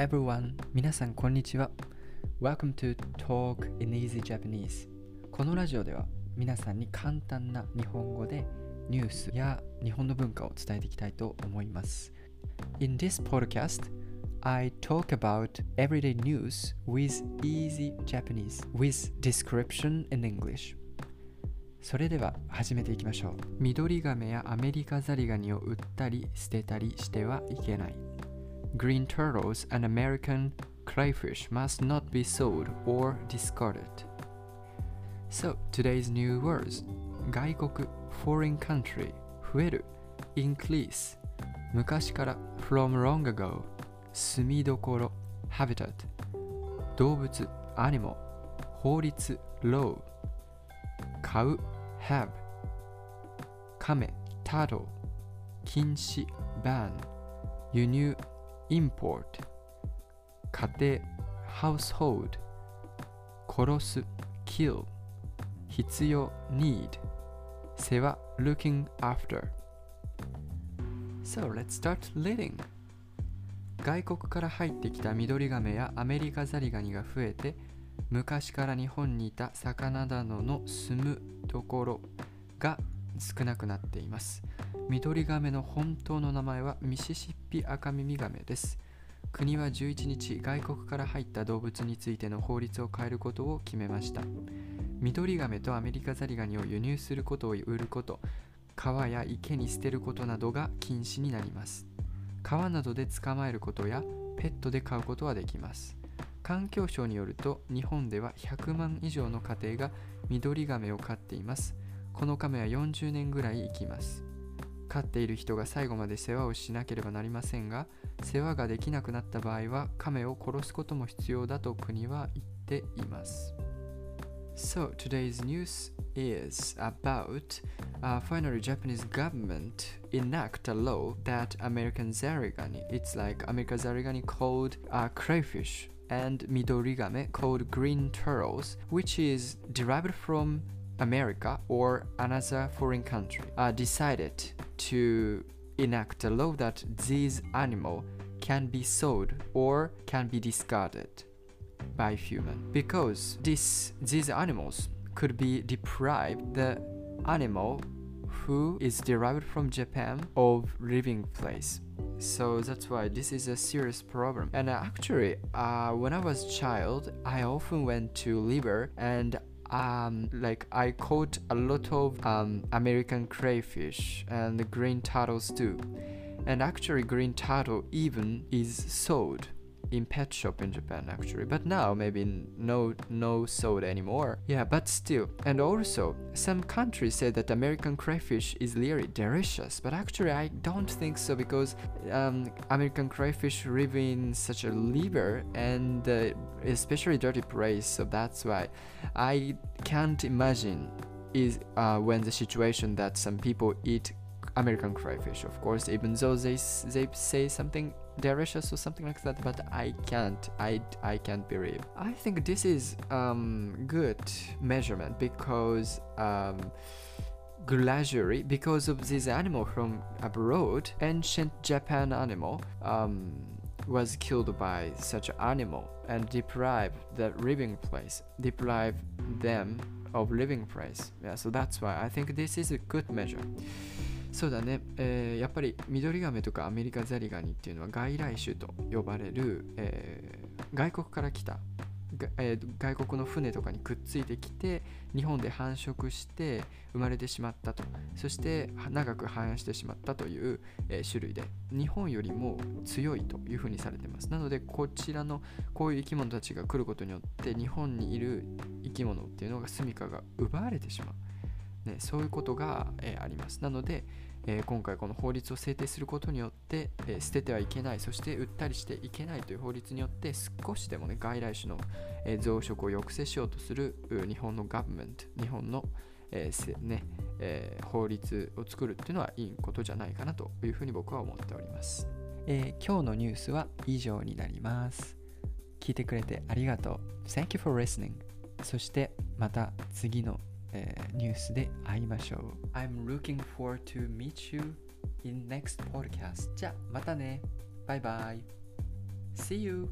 everyone! 皆さんこんにちは。Welcome to Talk in Easy Japanese. このラジオでは皆さんに簡単な日本語でニュースや日本の文化を伝えていきたいと思います。In this podcast, I talk about everyday news with easy Japanese with description in English. それでは始めていきましょう。緑亀やアメリカザリガニを売ったり捨てたりしてはいけない。Green turtles and American crayfish must not be sold or discarded. So, today's new words 外国 foreign country 増える increase 昔から from long ago 住みどころ habitat 動物 animal 法律 law 買う have 亀 turtle 禁止 ban 輸入 import 家庭 household 殺す kill 必要 need 世話 looking after. So let's start reading 外国から入ってきたミドリガメやアメリカザリガニが増えて昔から日本にいた魚などの住むところが少なくなっています。ミドリガメの本当の名前はミシシッピアカミミガメです。国は11日外国から入った動物についての法律を変えることを決めました。ミドリガメとアメリカザリガニを輸入することを売ること川や池に捨てることなどが禁止になります。川などで捕まえることやペットで飼うことはできます。環境省によると日本では100万以上の家庭がミドリガメを飼っています。この亀は40年ぐらい生きます飼っている人が最後まで世話をしなければなりませんが世話ができなくなった場合は亀を殺すことも必要だと国は言っています So today's news is about uh, finally Japanese government enact a law that American zarigani, it's like American zarigani called uh, crayfish and midorigame called green turtles, which is derived from America or another foreign country, uh, decided to enact a law that these animals can be sold or can be discarded by human because this these animals could be deprived the animal who is derived from Japan of living place. So that's why this is a serious problem. And actually, uh, when I was child, I often went to river and um, like I caught a lot of um, American crayfish and green turtles too. And actually, green turtle even is sold in pet shop in Japan actually. But now maybe no no sold anymore. Yeah but still. And also some countries say that American crayfish is really delicious. But actually I don't think so because um, American crayfish live in such a liver and uh, especially dirty place. So that's why I can't imagine is uh, when the situation that some people eat American crayfish, of course, even though they they say something delicious or something like that, but I can't, I I can't believe. I think this is um good measurement because um gradually because of this animal from abroad, ancient Japan animal um was killed by such animal and deprived the living place, deprived them of living place. Yeah, so that's why I think this is a good measure. そうだね、えー、やっぱりミドリガメとかアメリカザリガニっていうのは外来種と呼ばれる、えー、外国から来た、えー、外国の船とかにくっついてきて日本で繁殖して生まれてしまったと。そして長く繁栄してしまったという、え、種類で日本よりも強いというふうにされてます。なのでこちらのこういう生き物たちが来ることによって日本にいる生き物っていうのが住処が奪われてしまう。ね、そういうことが、えー、あります。なので、えー、今回この法律を制定することによって、えー、捨ててはいけない、そして売ったりしていけないという法律によって少しでもね、外来種の、え増殖を抑制しようとする日本のガブメント、日本の、えねえ法律を作るっていうのはいいことじゃないかなというふうに僕は思っております。え今日のニュースは以上になります。聞いてくれてありがとう。Thank you for listening. そしてまた次のえー、ニュースで会いましょう。I'm looking forward to meet you in next podcast. じゃあまたね。バイバイ。See you!